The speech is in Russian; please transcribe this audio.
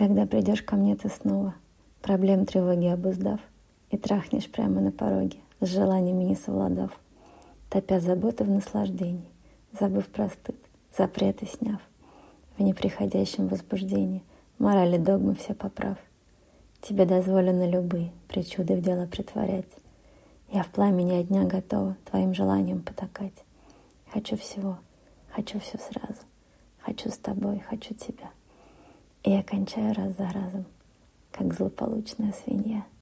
Когда придешь ко мне ты снова, проблем тревоги обуздав, И трахнешь прямо на пороге, с желаниями не совладав, Топя заботы в наслаждении, забыв про стыд, запреты сняв, В неприходящем возбуждении морали догмы все поправ. Тебе дозволено любые причуды в дело притворять. Я в пламени дня готова твоим желанием потакать. Хочу всего, хочу все сразу. Хочу с тобой, хочу тебя. И я раз за разом, как злополучная свинья.